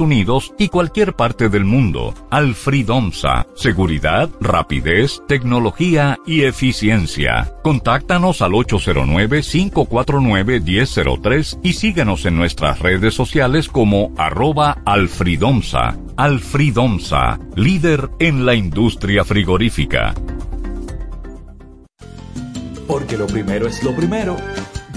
Unidos y cualquier parte del mundo. Alfridomsa. Seguridad, rapidez, tecnología y eficiencia. Contáctanos al 809-549-1003 y síguenos en nuestras redes sociales como arroba. Alfridomsa, líder en la industria frigorífica. Porque lo primero es lo primero.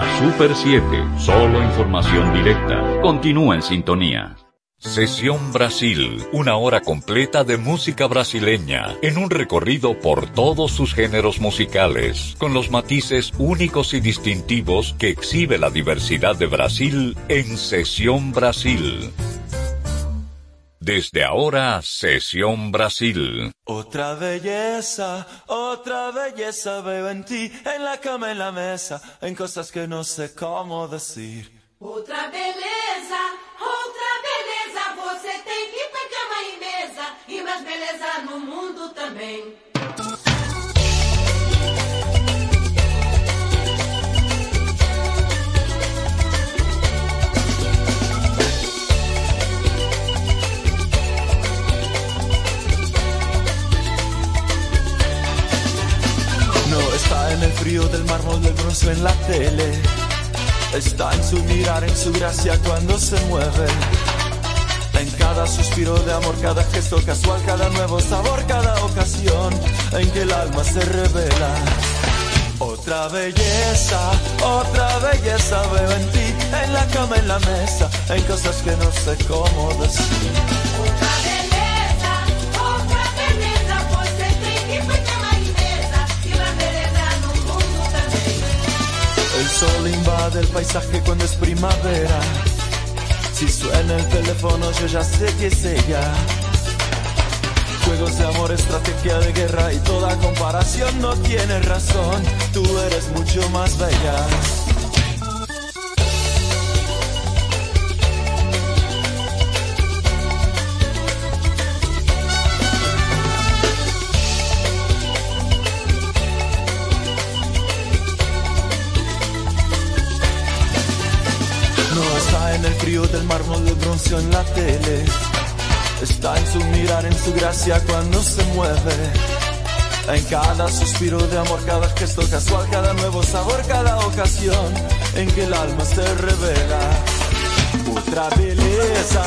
La Super 7, solo información directa. Continúa en sintonía. Sesión Brasil, una hora completa de música brasileña, en un recorrido por todos sus géneros musicales, con los matices únicos y distintivos que exhibe la diversidad de Brasil en Sesión Brasil. Desde ahora, Sesión Brasil. Otra belleza, otra belleza veo en ti, en la cama, en la mesa, en cosas que no sé cómo decir. Outra beleza, outra beleza, você tem que ir pra cama e mesa, e mais beleza no mundo também. En el frío del mármol del bronce en la tele. Está en su mirar, en su gracia cuando se mueve. En cada suspiro de amor, cada gesto casual, cada nuevo sabor, cada ocasión en que el alma se revela. Otra belleza, otra belleza veo en ti, en la cama, en la mesa, en cosas que no sé cómo decir. El sol invade el paisaje cuando es primavera. Si suena el teléfono yo ya sé que es ella. Juegos de amor, estrategia de guerra y toda comparación no tiene razón. Tú eres mucho más bella. Frío del mármol de bronce en la tele. Está en su mirar, en su gracia cuando se mueve. En cada suspiro de amor, cada gesto casual, cada nuevo sabor, cada ocasión en que el alma se revela. Otra beleza,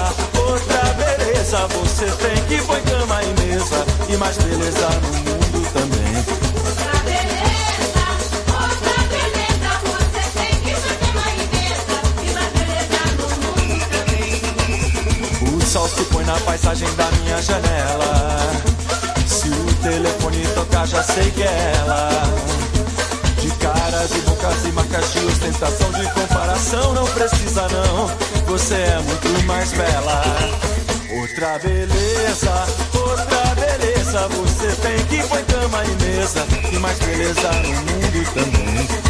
otra beleza, você tem que pôr cama e mesa e mais beleza no paisagem da minha janela. Se o telefone tocar, já sei que é ela. De cara, de bocas e marcas de ostentação, de comparação, não precisa não. Você é muito mais bela. Outra beleza, outra beleza. Você tem que pôr cama e mesa. E mais beleza no mundo também.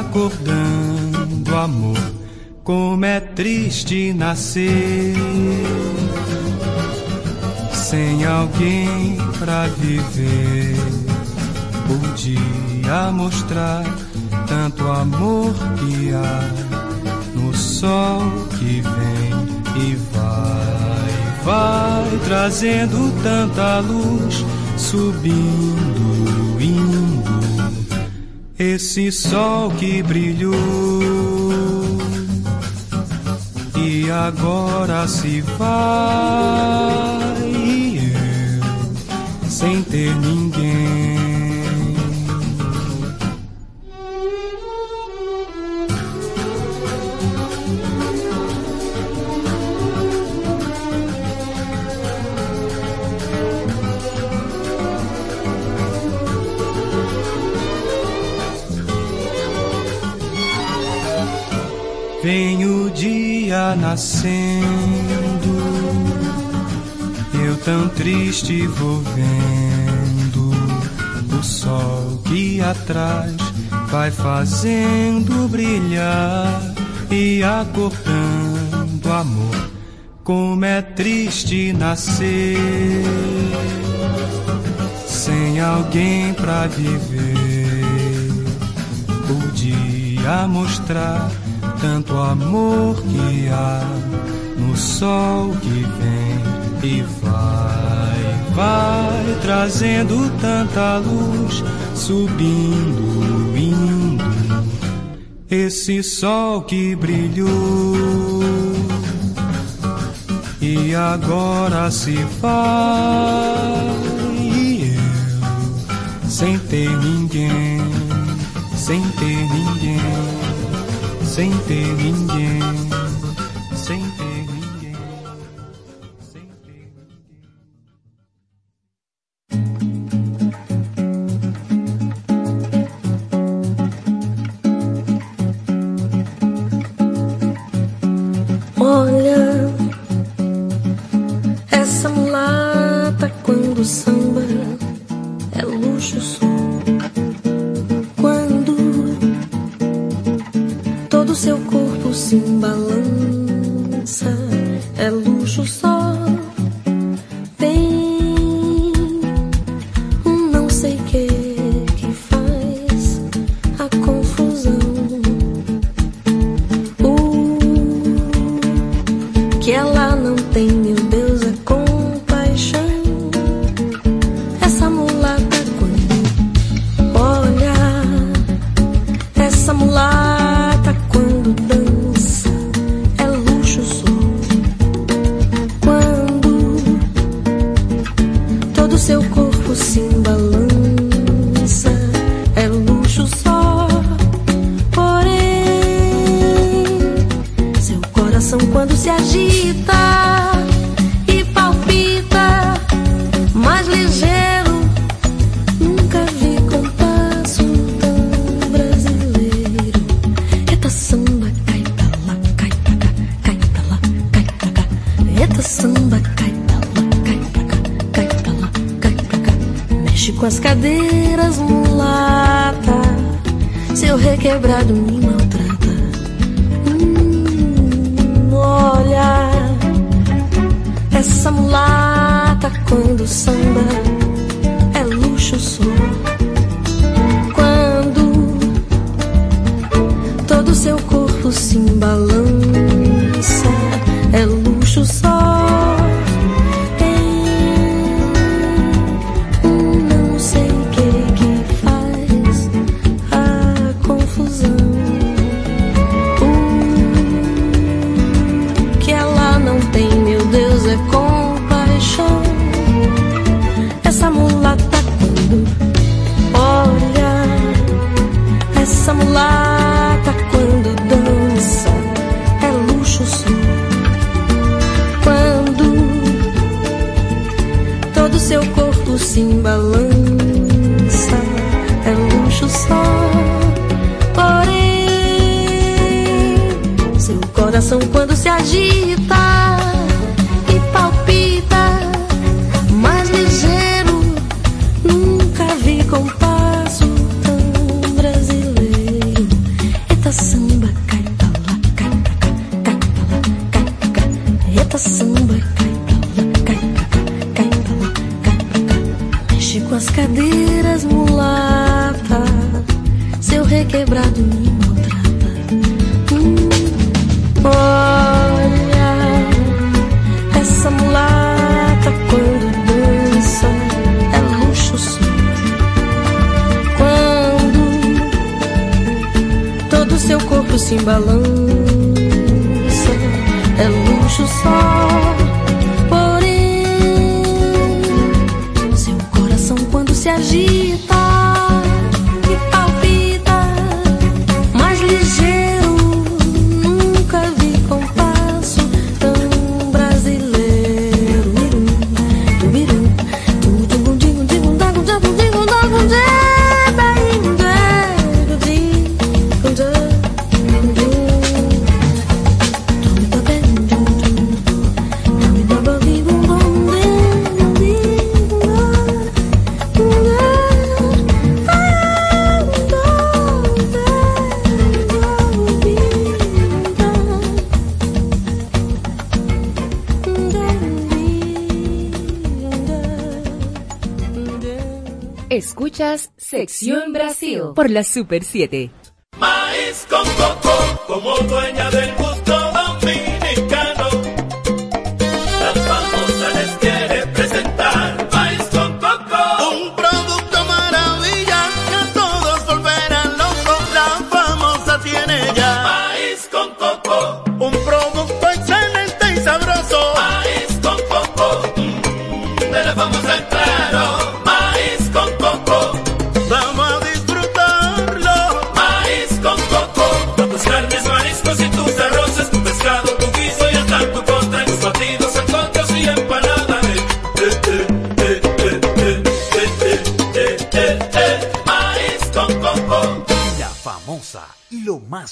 acordando, amor, como é triste nascer sem alguém pra viver. Podia mostrar tanto amor que há no sol que vem e vai, vai trazendo tanta luz subindo esse sol que brilhou. E agora se vai e eu sem ter ninguém. Vem o dia nascendo, eu tão triste vou vendo o sol que atrás vai fazendo brilhar e acordando amor. Como é triste nascer sem alguém pra viver. O dia mostrar tanto amor que há no sol que vem e vai, vai trazendo tanta luz, subindo, indo. Esse sol que brilhou e agora se vai. E eu, sem ter ninguém, sem ter ninguém. sem ter ninguém. 说。corpo se embalança, é luxo só. Porém, seu coração quando se agita. cadeiras mulata, seu requebrado me maltrata. Hum, olha, essa mulata quando dança, ela ruxa o. Quando todo seu corpo se embalança, é luxo só. Sección Brasil por la Super 7. Maíz con coco, como dueña del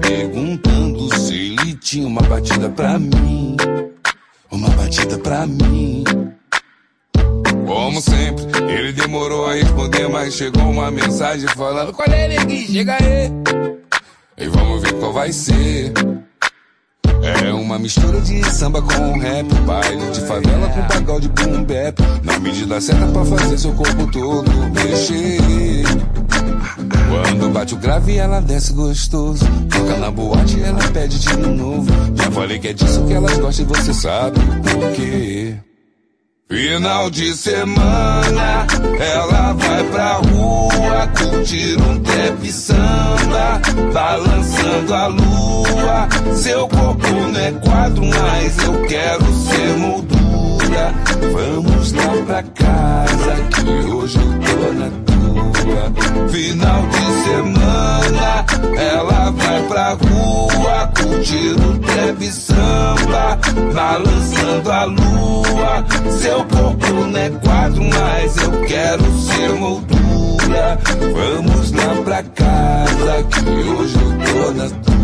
Perguntando se ele tinha uma batida pra mim. Uma batida pra mim. Como sempre, ele demorou a responder, mas chegou uma mensagem falando: Qual é, neguinho? Chega aí. E vamos ver qual vai ser. Uma mistura de samba com rap, baile de favela com pagode boom bap. Na medida certa pra fazer seu corpo todo mexer. Quando bate o grave, ela desce gostoso. Toca na boate, ela pede de novo. Já falei que é disso que elas gostam e você sabe por quê. Final de semana, ela vai pra rua curtir um trap samba, balançando a lua. Seu corpo não é quadro, mas eu quero ser moldura. Vamos lá pra casa, que hoje eu tô na. Final de semana, ela vai pra rua curtir um trap samba, balançando a lua. Seu corpo não é quadro, mas eu quero ser moldura. Vamos lá pra casa, que hoje eu tô na tua.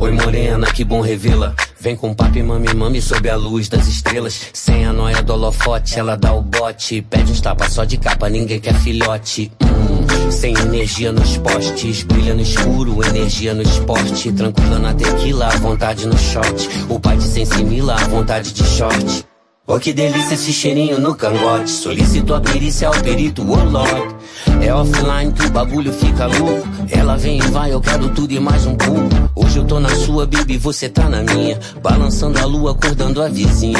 Oi morena, que bom revê-la. Vem com papi, mami, mami, sob a luz das estrelas. Sem a noia do holofote, ela dá o bote. Pede uns tapas só de capa, ninguém quer filhote. Hum, sem energia nos postes, brilha no escuro, energia no esporte. Tranquila na tequila, à vontade no shot. O pai de sensimila, à vontade de short. Oh, que delícia esse cheirinho no cangote. Solicito a perícia ao perito, oh. É offline que o bagulho fica louco. Ela vem e vai, eu quero tudo e mais um pouco. Hoje eu tô na sua, baby, você tá na minha. Balançando a lua, acordando a vizinha.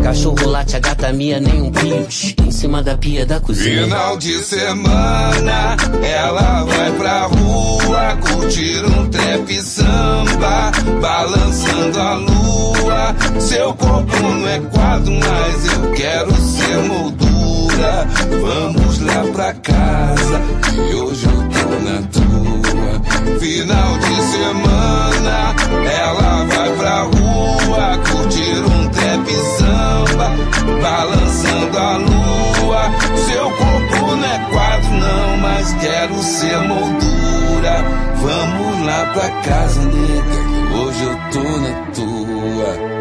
Cachorro late, a gata minha, nem um pio. Em cima da pia da cozinha. Final de semana, ela vai pra rua curtir um trap samba, balançando a lua. Seu corpo não é quadro, mas eu quero ser moldura. Vamos lá pra casa, hoje eu tô na tua. Final de semana, ela vai pra rua curtir um trap samba, balançando a lua. Seu corpo não é quadro, não, mas quero ser moldura. Vamos lá pra casa, nega, que hoje eu tô na tua.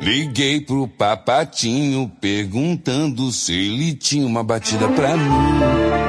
Liguei pro papatinho perguntando se ele tinha uma batida pra mim.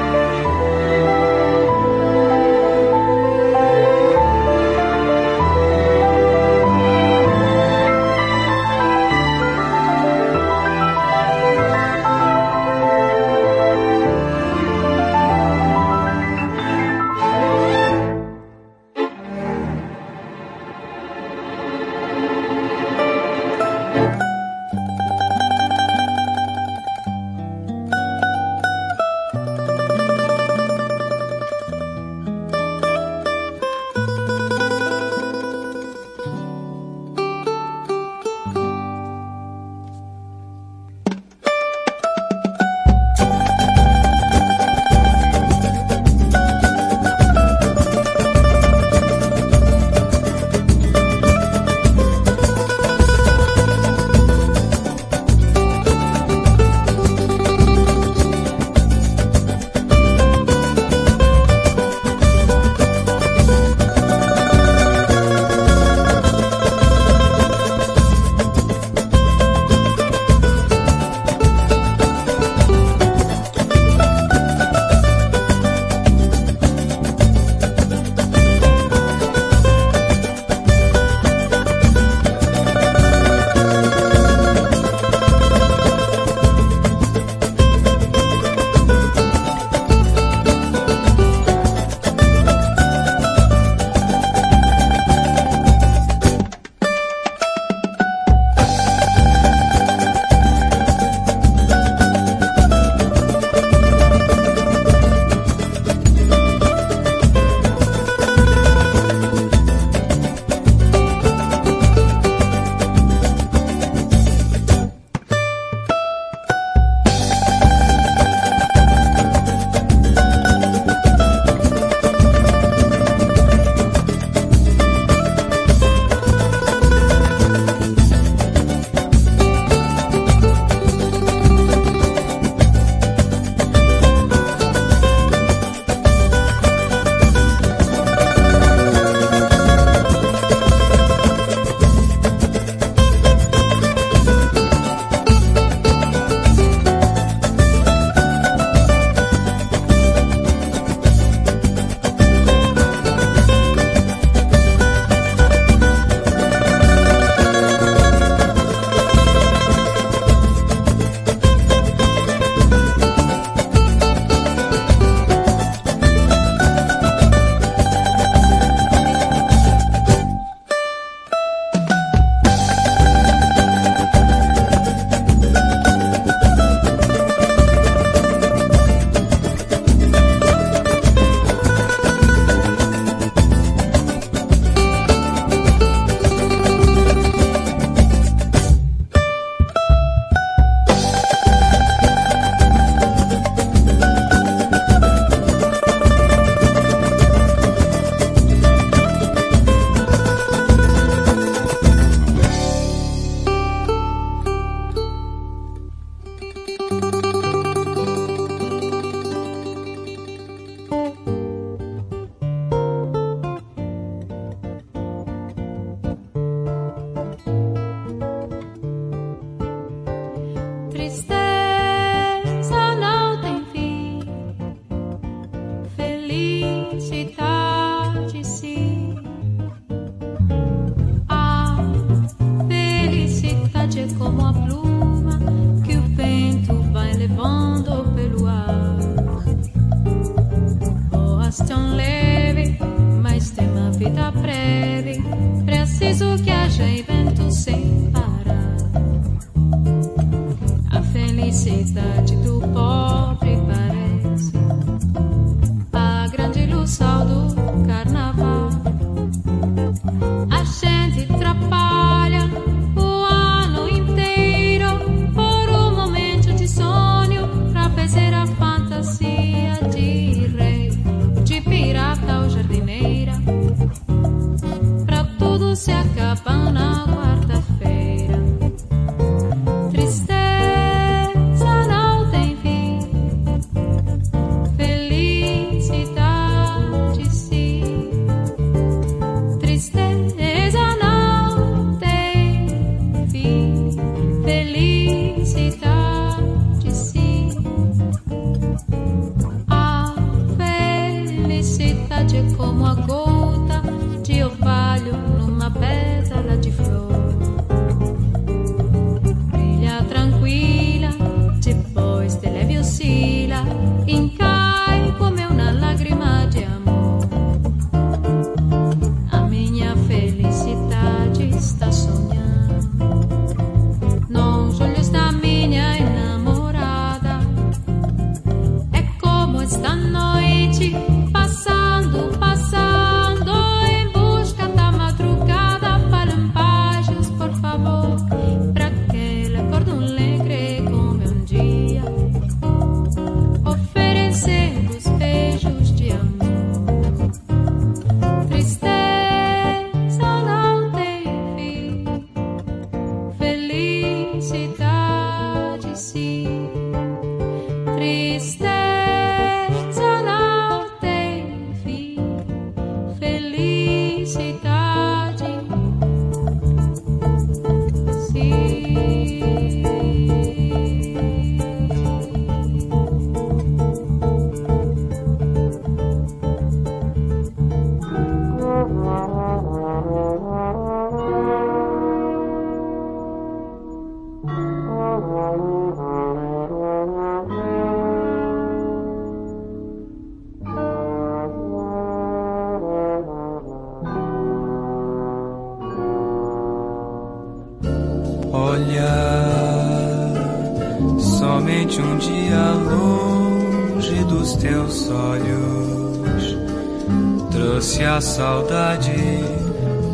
saudade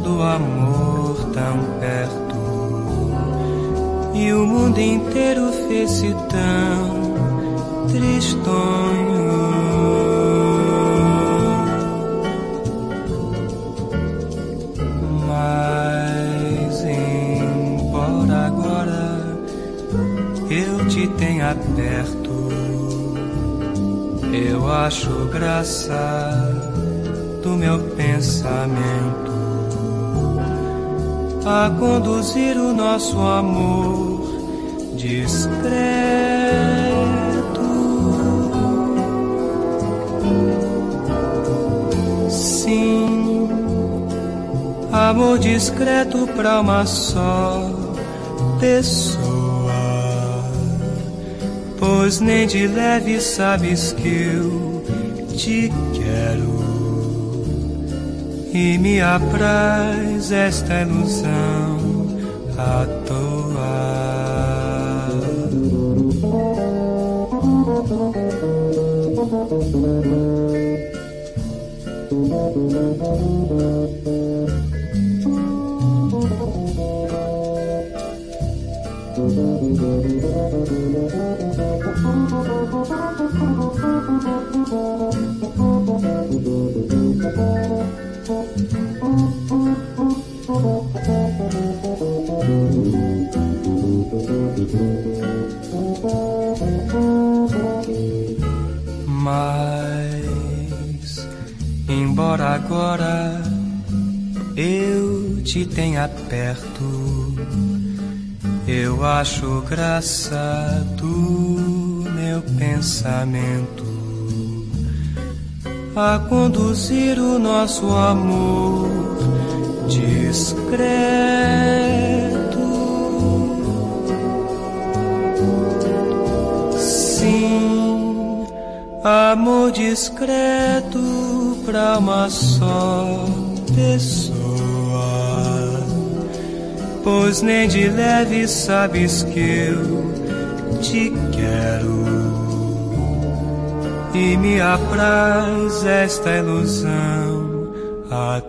do amor tão perto. E o mundo inteiro fez-se tão tristonho. Mas embora agora eu te tenha perto, eu acho graça a conduzir o nosso amor discreto. Sim, amor discreto para uma só pessoa. Pois nem de leve sabes que eu te quero e me apraz esta ilusão à toa. Thank Mas, embora agora eu te tenha perto, eu acho graça do meu pensamento a conduzir o nosso amor discreto. Sim, amor discreto pra uma só pessoa. Pois nem de leve sabes que eu te quero. E me apraz esta ilusão a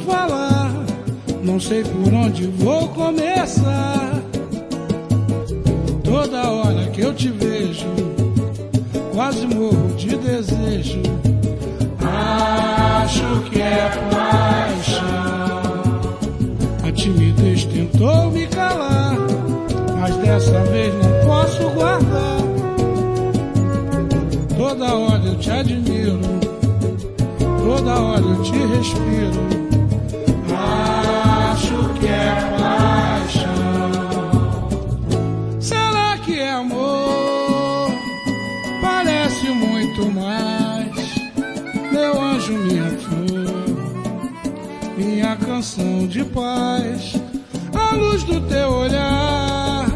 falar, não sei por onde vou começar. Toda hora que eu te vejo, quase morro de desejo. Acho que é paixão. A timidez tentou me calar, mas dessa vez não posso guardar. Toda hora eu te admiro, toda hora eu te respiro. De paz. A luz do teu olhar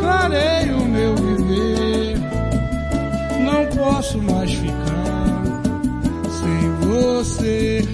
clareia o meu viver. Não posso mais ficar sem você.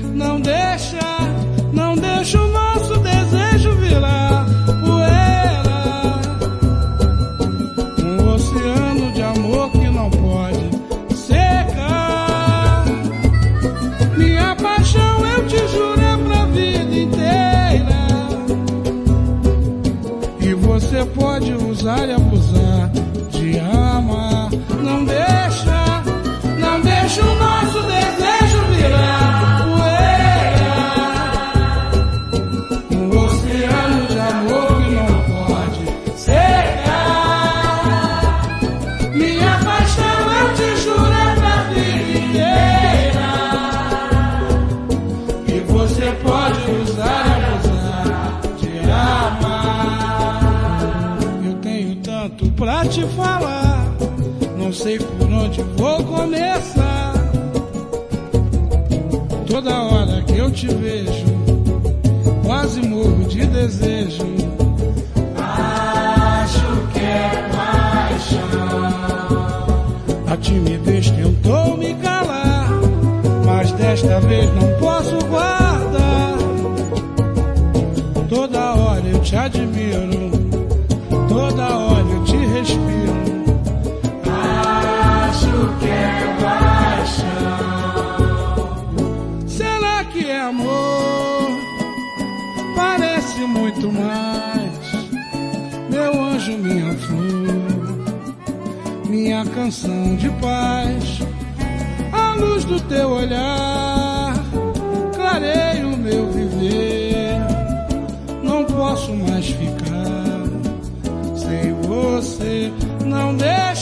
Eu te vejo, quase morro de desejo. Acho que é paixão. A timidez tentou me calar, mas desta vez não posso guardar. Toda hora eu te admiro, canção de paz. A luz do teu olhar clareia o meu viver. Não posso mais ficar sem você. Não deixa,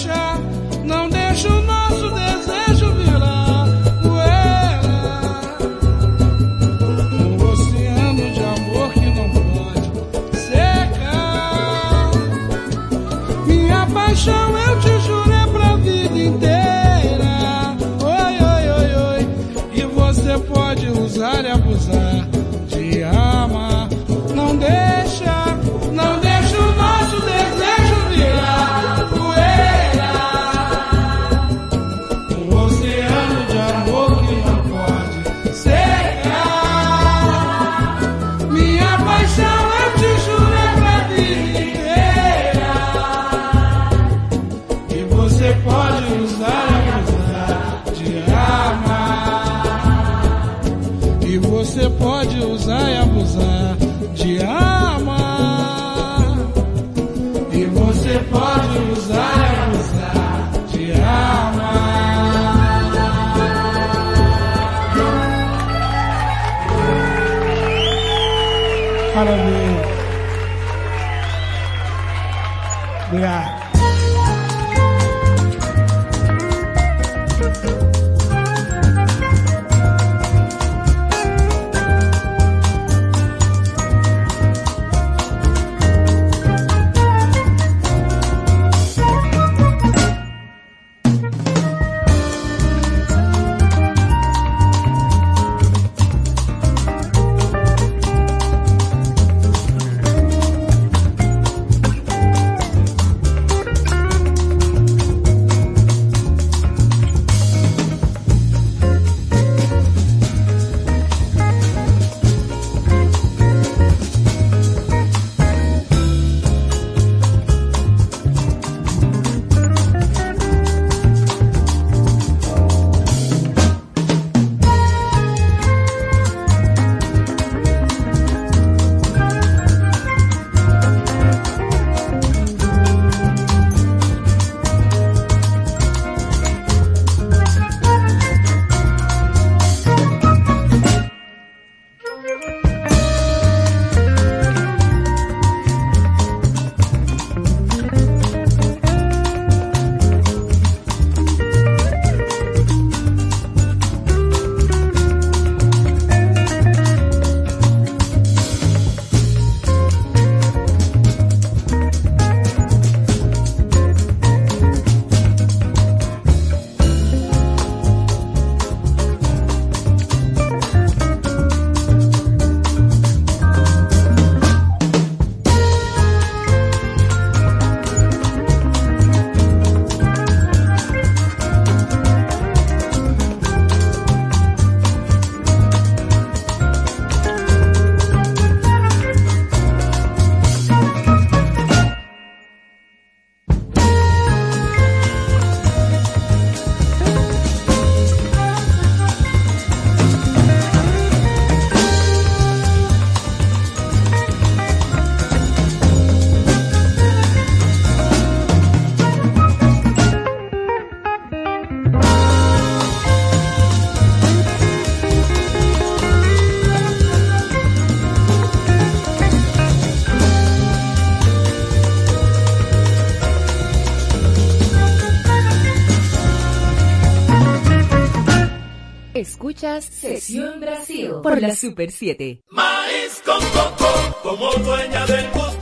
Escuchas Sesión Brasil por la Super 7. Maíz con coco, como dueña del gusto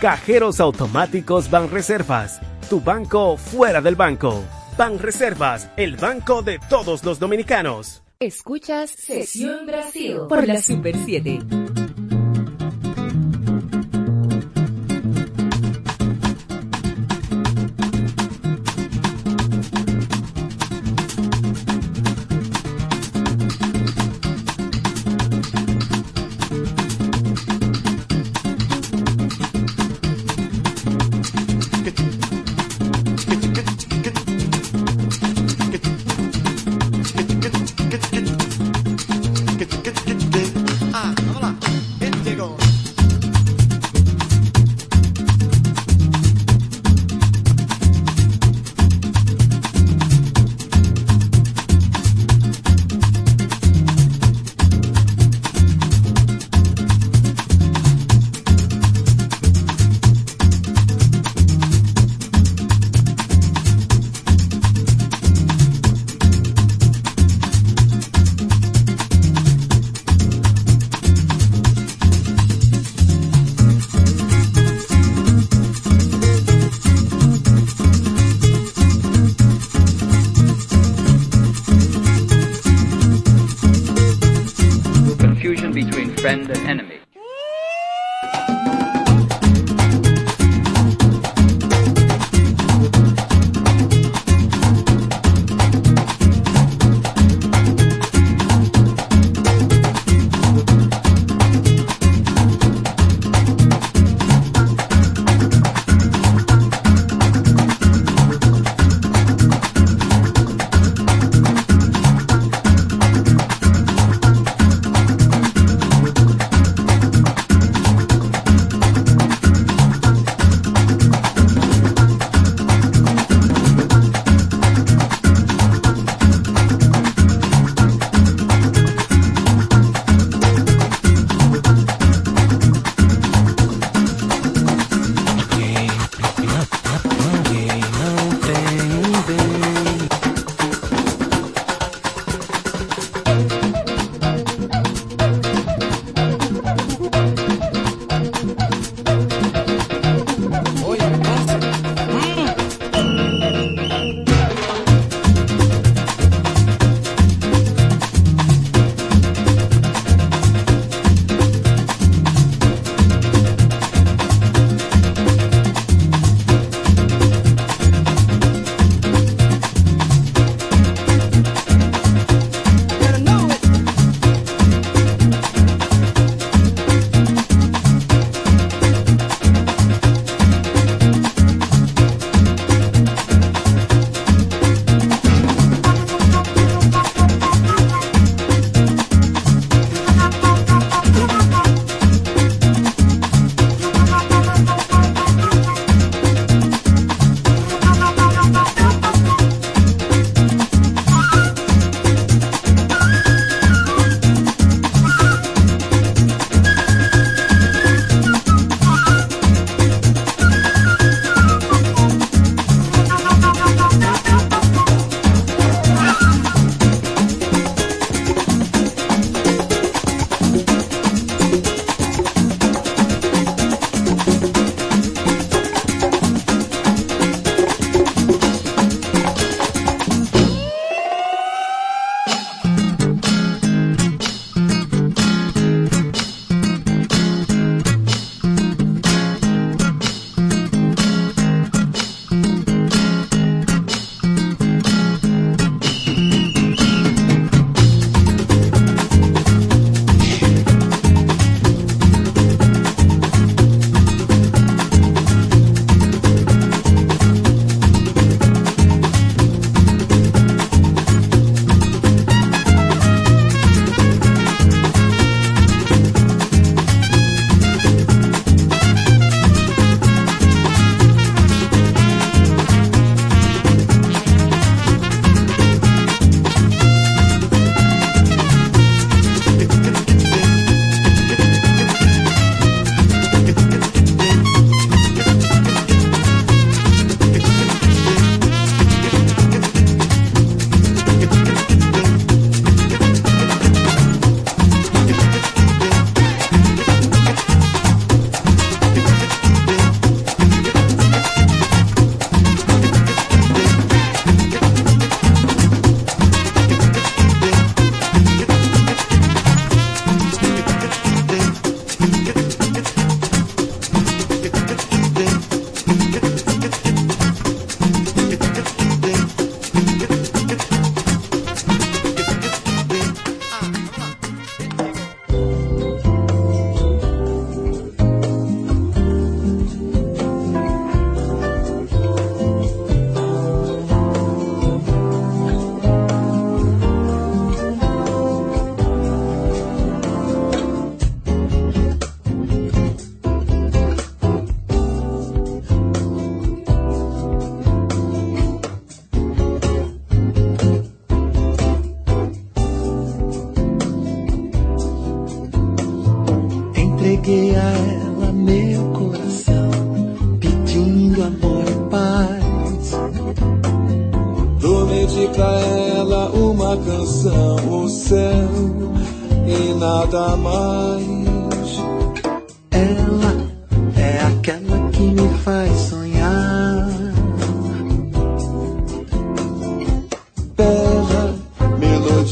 Cajeros automáticos Banreservas, tu banco fuera del banco. Banreservas, el banco de todos los dominicanos. Escuchas Sesión Brasil por la Super 7.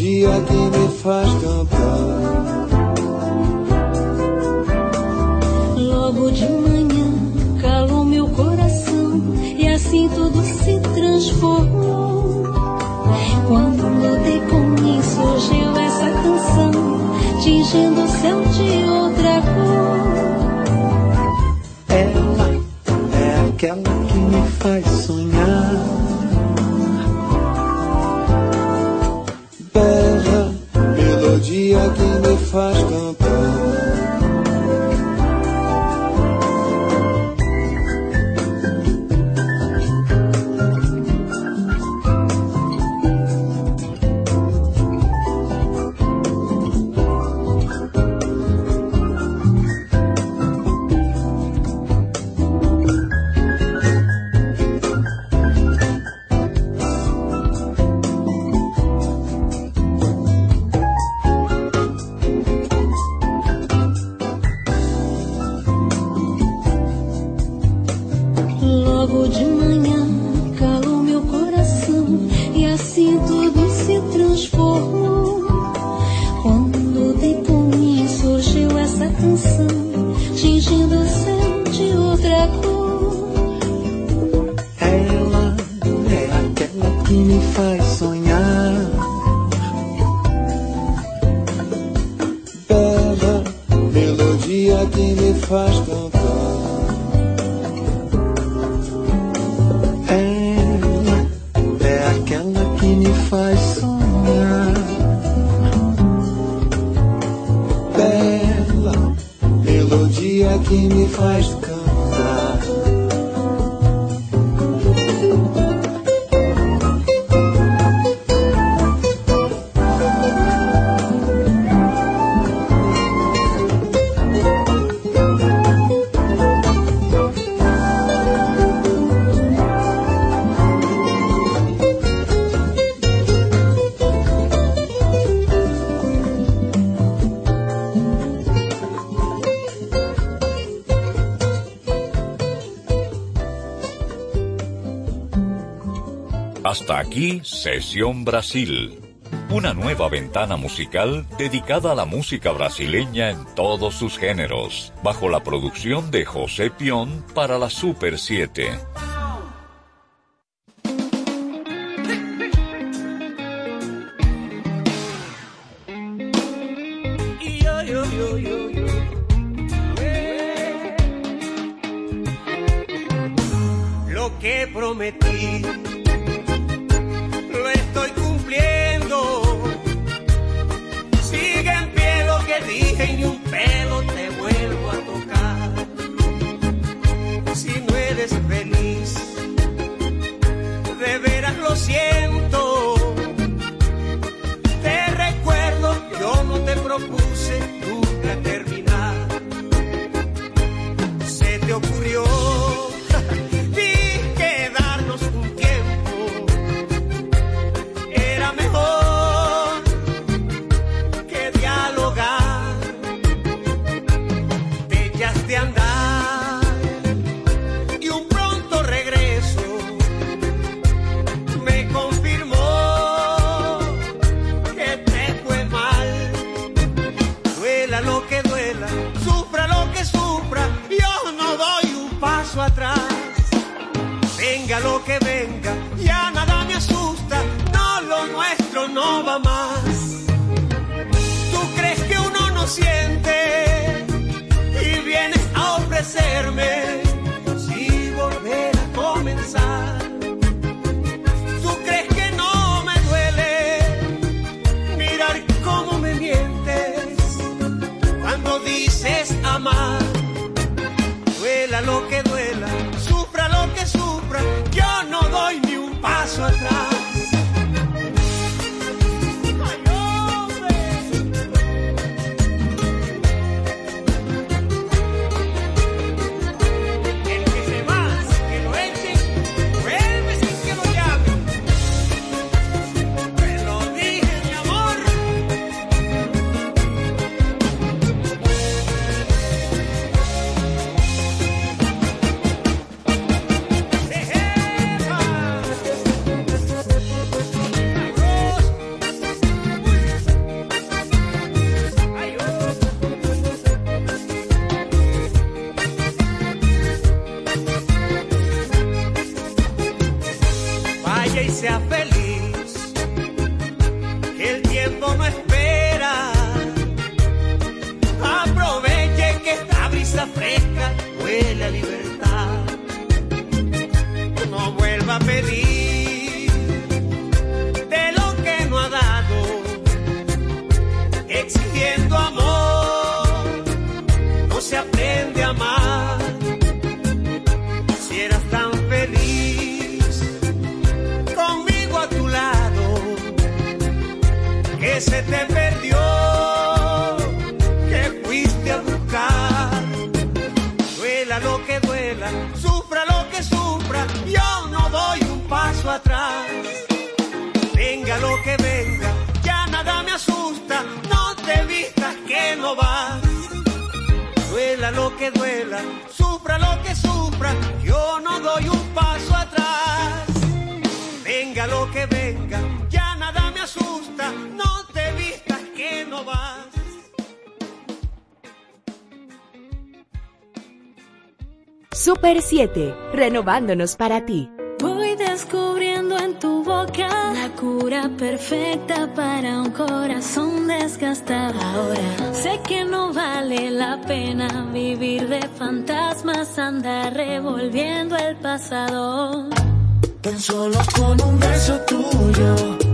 dia que me faz cantar. Logo de manhã calou meu coração e assim tudo se transformou. Quando lutei com mim, surgiu essa canção, tingindo o céu de outra cor. Ela é aquela que me faz sonhar. aquí Sesión Brasil, una nueva ventana musical dedicada a la música brasileña en todos sus géneros, bajo la producción de José Pion para la Super 7. enloquecerme. que venga, ya nada me asusta, no te vistas que no vas. Super 7, renovándonos para ti. Voy descubriendo en tu boca la cura perfecta para un corazón desgastado. Ahora sé que no vale la pena vivir de fantasmas, andar revolviendo el pasado. Tan solo con un beso tuyo.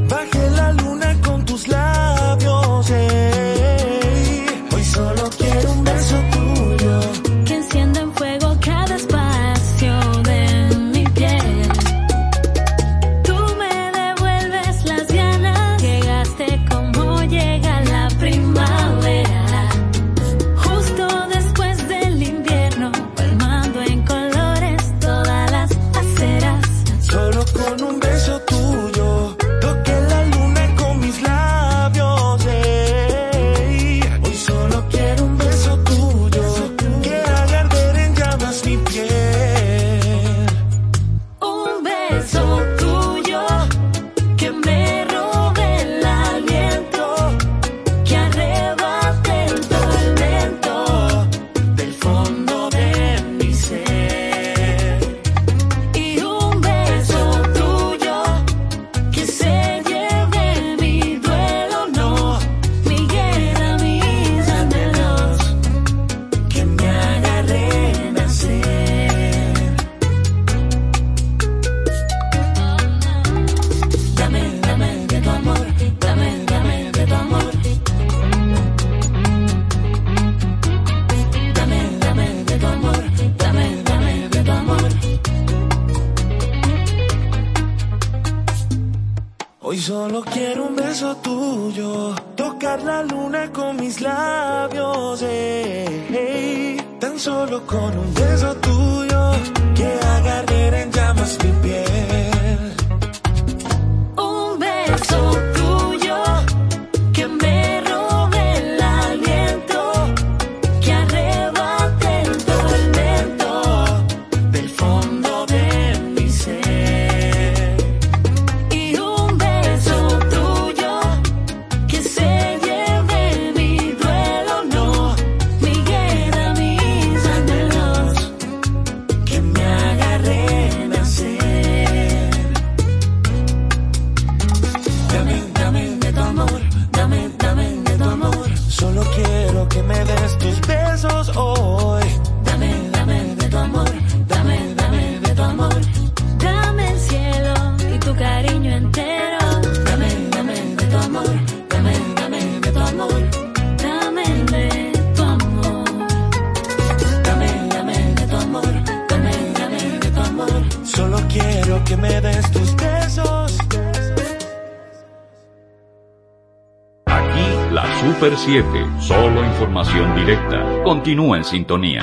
Hoy solo quiero un beso tuyo, tocar la luna con mis labios, hey, hey. tan solo con un beso tuyo que agarre en llamas mi piel. Super 7, solo información directa. Continúa en sintonía.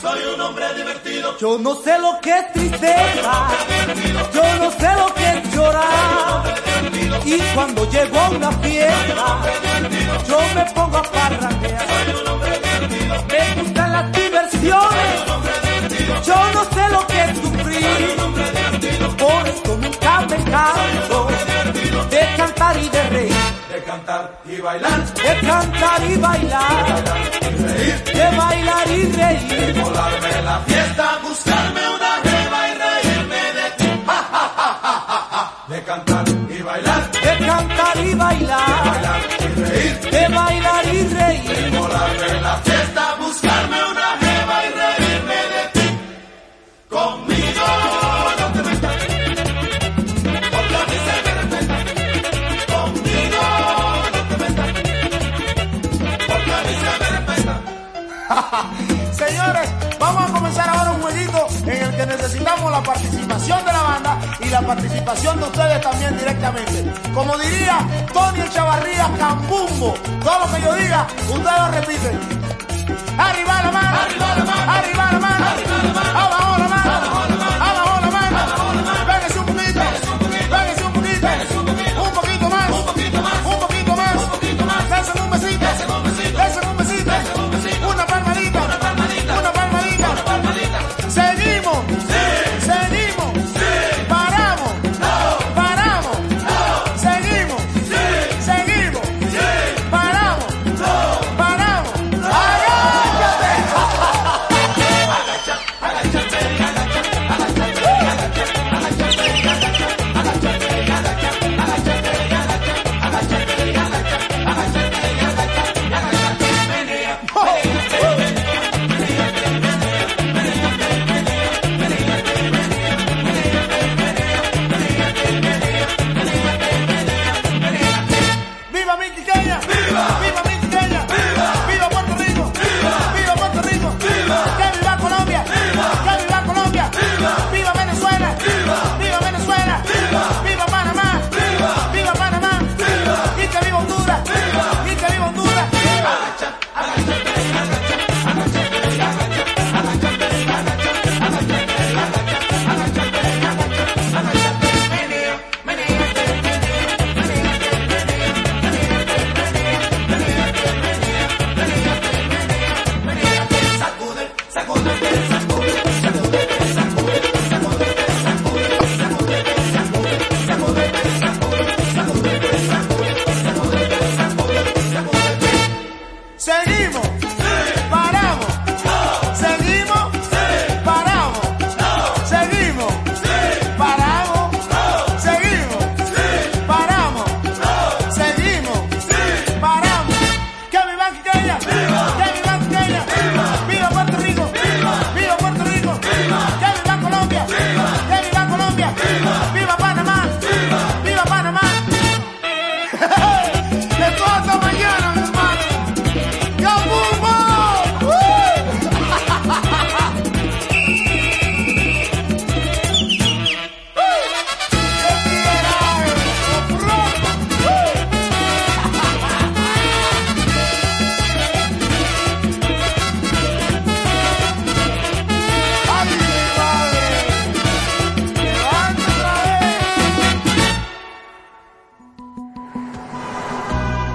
Soy un hombre divertido. Yo no sé lo que es tristeza, yo no sé lo que es llorar. Y cuando llego a una fiesta, yo me pongo a parrandear. Me bendiciones. Yo no sé lo que sufrí. Por esto nunca me canso de cantar y de reír. De cantar y bailar. De cantar y bailar. De, bailar y reír. de bailar y reír. De volarme la fiesta, buscarme una jeva y reírme de ti. De cantar y bailar. De cantar y bailar. De bailar y reír. De bailar y reír. De volarme la fiesta, buscarme una la participación de la banda y la participación de ustedes también directamente. Como diría Tony Chavarría Cambumbo, todo lo que yo diga, ustedes lo repiten. Arriba la mano, arriba la mano, arriba la mano,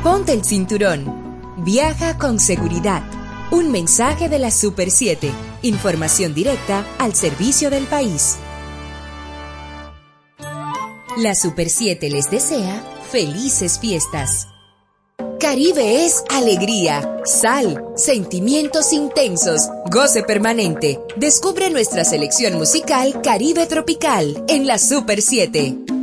Ponte el cinturón. Viaja con seguridad. Un mensaje de la Super 7. Información directa al servicio del país. La Super 7 les desea felices fiestas. Caribe es alegría, sal, sentimientos intensos, goce permanente. Descubre nuestra selección musical Caribe Tropical en la Super 7.